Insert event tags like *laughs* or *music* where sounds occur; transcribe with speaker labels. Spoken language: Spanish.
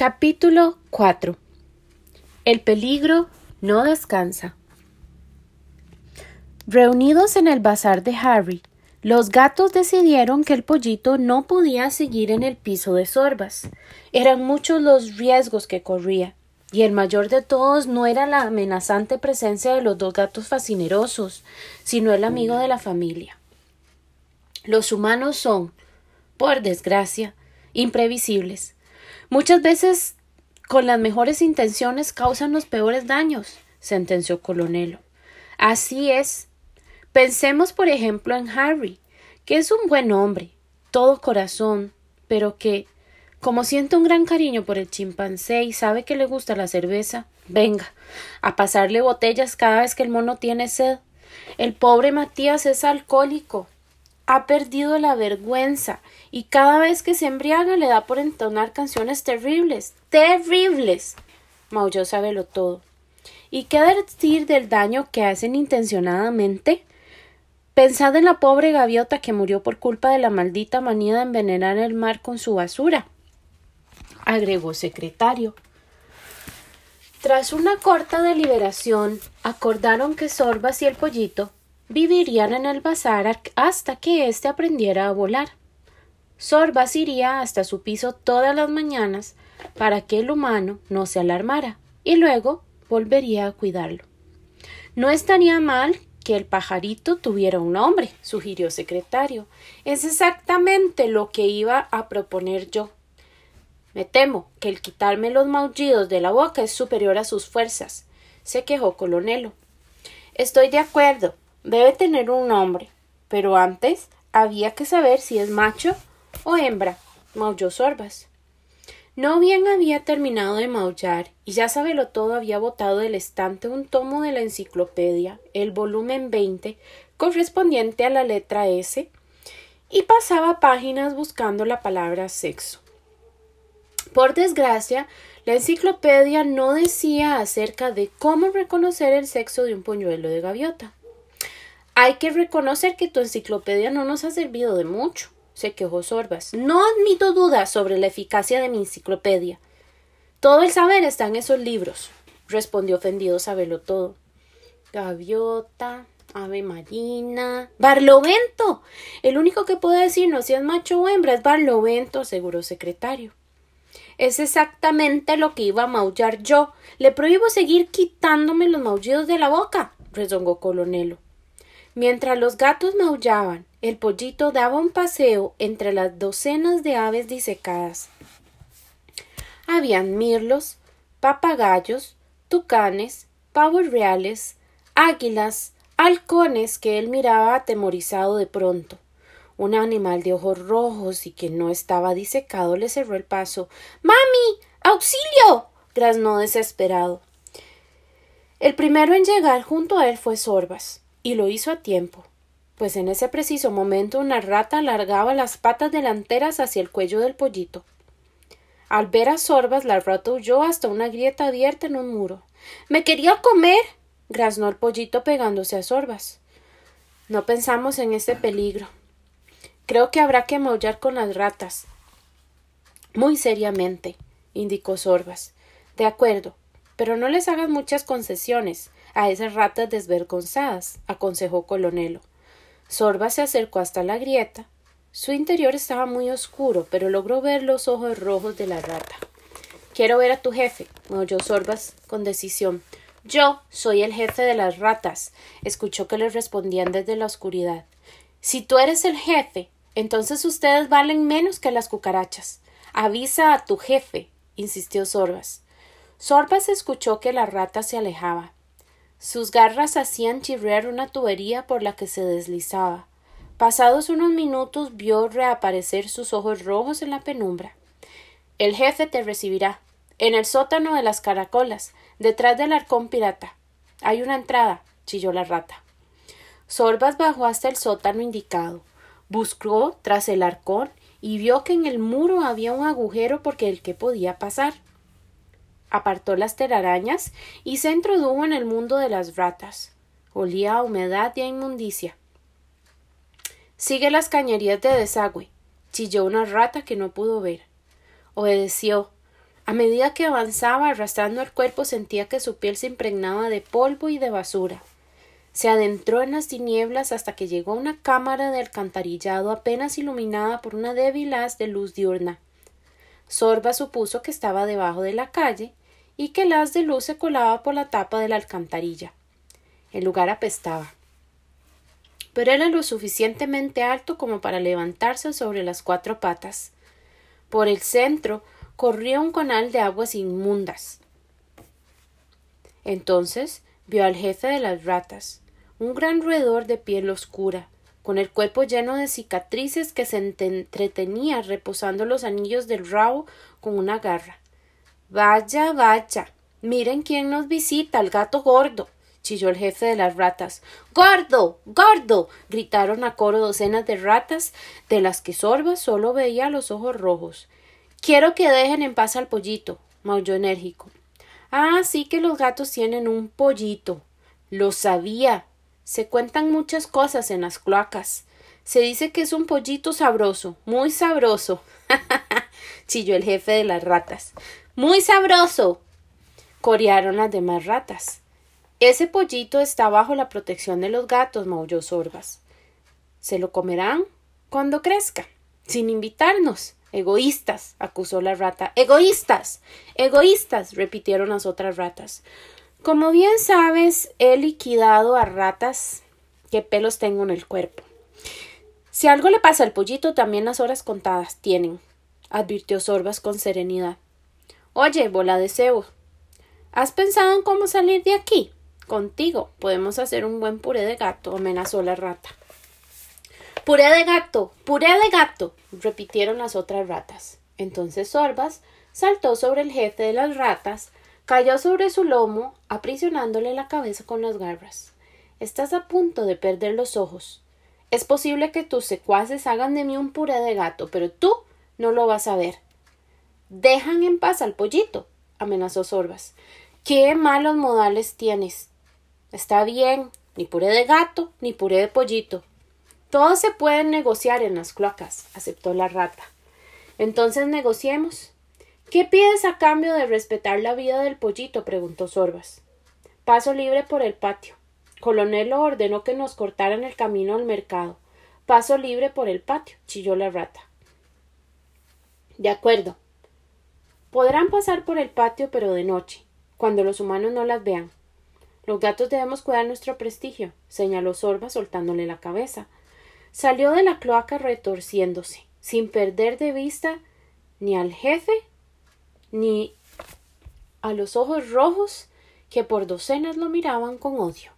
Speaker 1: Capítulo 4 El peligro no descansa. Reunidos en el bazar de Harry, los gatos decidieron que el pollito no podía seguir en el piso de Sorbas. Eran muchos los riesgos que corría, y el mayor de todos no era la amenazante presencia de los dos gatos fascinerosos, sino el amigo de la familia. Los humanos son, por desgracia, imprevisibles. Muchas veces con las mejores intenciones causan los peores daños, sentenció Colonelo. Así es. Pensemos, por ejemplo, en Harry, que es un buen hombre, todo corazón, pero que, como siente un gran cariño por el chimpancé y sabe que le gusta la cerveza, venga, a pasarle botellas cada vez que el mono tiene sed. El pobre Matías es alcohólico. Ha perdido la vergüenza y cada vez que se embriaga le da por entonar canciones terribles, terribles. Maulló sabelo todo. ¿Y qué decir del daño que hacen intencionadamente? Pensad en la pobre gaviota que murió por culpa de la maldita manía de envenenar el mar con su basura agregó secretario. Tras una corta deliberación, acordaron que Sorbas y el pollito vivirían en el bazar hasta que éste aprendiera a volar. Sorbas iría hasta su piso todas las mañanas para que el humano no se alarmara y luego volvería a cuidarlo. No estaría mal que el pajarito tuviera un nombre, sugirió secretario. Es exactamente lo que iba a proponer yo. Me temo que el quitarme los maullidos de la boca es superior a sus fuerzas, se quejó Colonelo. Estoy de acuerdo, debe tener un nombre, pero antes había que saber si es macho o hembra, maulló Sorbas. No bien había terminado de maullar y ya sabelo todo había botado del estante un tomo de la enciclopedia, el volumen veinte, correspondiente a la letra S, y pasaba páginas buscando la palabra sexo. Por desgracia, la enciclopedia no decía acerca de cómo reconocer el sexo de un polluelo de gaviota. Hay que reconocer que tu enciclopedia no nos ha servido de mucho, se quejó Sorbas. No admito dudas sobre la eficacia de mi enciclopedia. Todo el saber está en esos libros, respondió ofendido Sabelo todo. Gaviota, ave marina. Barlovento. El único que puede decirnos si es macho o hembra es Barlovento, aseguró secretario. Es exactamente lo que iba a maullar yo. Le prohíbo seguir quitándome los maullidos de la boca, rezongó Colonelo. Mientras los gatos maullaban, el pollito daba un paseo entre las docenas de aves disecadas. Habían mirlos, papagayos, tucanes, pavos reales, águilas, halcones que él miraba atemorizado de pronto. Un animal de ojos rojos y que no estaba disecado le cerró el paso. ¡Mami! ¡Auxilio! graznó desesperado. El primero en llegar junto a él fue Sorbas, y lo hizo a tiempo, pues en ese preciso momento una rata alargaba las patas delanteras hacia el cuello del pollito. Al ver a Sorbas, la rata huyó hasta una grieta abierta en un muro. Me quería comer. graznó el pollito pegándose a Sorbas. No pensamos en ese peligro, Creo que habrá que maullar con las ratas. Muy seriamente, indicó Sorbas. De acuerdo, pero no les hagas muchas concesiones a esas ratas desvergonzadas, aconsejó Colonelo. Sorbas se acercó hasta la grieta. Su interior estaba muy oscuro, pero logró ver los ojos rojos de la rata. Quiero ver a tu jefe, maulló Sorbas con decisión. Yo soy el jefe de las ratas, escuchó que le respondían desde la oscuridad. Si tú eres el jefe, entonces ustedes valen menos que las cucarachas. Avisa a tu jefe, insistió Sorbas. Sorbas escuchó que la rata se alejaba. Sus garras hacían chirrear una tubería por la que se deslizaba. Pasados unos minutos vio reaparecer sus ojos rojos en la penumbra. El jefe te recibirá. En el sótano de las caracolas, detrás del arcón pirata. Hay una entrada, chilló la rata. Sorbas bajó hasta el sótano indicado. Buscó tras el arcón y vio que en el muro había un agujero por el que podía pasar. Apartó las telarañas y se introdujo en el mundo de las ratas. Olía a humedad y a inmundicia. Sigue las cañerías de desagüe, chilló una rata que no pudo ver. Obedeció. A medida que avanzaba arrastrando el cuerpo sentía que su piel se impregnaba de polvo y de basura. Se adentró en las tinieblas hasta que llegó a una cámara de alcantarillado apenas iluminada por una débil haz de luz diurna. Sorba supuso que estaba debajo de la calle y que el haz de luz se colaba por la tapa de la alcantarilla. El lugar apestaba. Pero era lo suficientemente alto como para levantarse sobre las cuatro patas. Por el centro corría un canal de aguas inmundas. Entonces vio al jefe de las ratas, un gran roedor de piel oscura, con el cuerpo lleno de cicatrices que se entretenía reposando los anillos del rabo con una garra. Vaya, vaya. Miren quién nos visita, el gato gordo chilló el jefe de las ratas. ¡Gordo! ¡Gordo! gritaron a coro docenas de ratas, de las que Sorba solo veía los ojos rojos. Quiero que dejen en paz al pollito, maulló enérgico. Ah, sí que los gatos tienen un pollito. Lo sabía. Se cuentan muchas cosas en las cloacas. Se dice que es un pollito sabroso, muy sabroso. *laughs* chilló el jefe de las ratas. Muy sabroso. corearon las demás ratas. Ese pollito está bajo la protección de los gatos, maulló Sorbas. Se lo comerán cuando crezca, sin invitarnos. Egoístas, acusó la rata. Egoístas. Egoístas, repitieron las otras ratas. Como bien sabes, he liquidado a ratas que pelos tengo en el cuerpo. Si algo le pasa al pollito, también las horas contadas tienen, advirtió Sorbas con serenidad. Oye, bola de cebo, ¿has pensado en cómo salir de aquí? Contigo podemos hacer un buen puré de gato, amenazó la rata. Puré de gato, puré de gato, repitieron las otras ratas. Entonces Sorbas saltó sobre el jefe de las ratas, cayó sobre su lomo, aprisionándole la cabeza con las garras. Estás a punto de perder los ojos. Es posible que tus secuaces hagan de mí un puré de gato, pero tú no lo vas a ver. Dejan en paz al pollito, amenazó Sorbas. Qué malos modales tienes. Está bien, ni puré de gato, ni puré de pollito. Todo se puede negociar en las cloacas, aceptó la rata. Entonces negociemos. ¿Qué pides a cambio de respetar la vida del pollito? preguntó Sorbas. Paso libre por el patio. Colonelo ordenó que nos cortaran el camino al mercado. Paso libre por el patio, chilló la rata. De acuerdo. Podrán pasar por el patio, pero de noche, cuando los humanos no las vean. Los gatos debemos cuidar nuestro prestigio, señaló Sorba soltándole la cabeza. Salió de la cloaca retorciéndose, sin perder de vista ni al jefe ni a los ojos rojos que por docenas lo miraban con odio.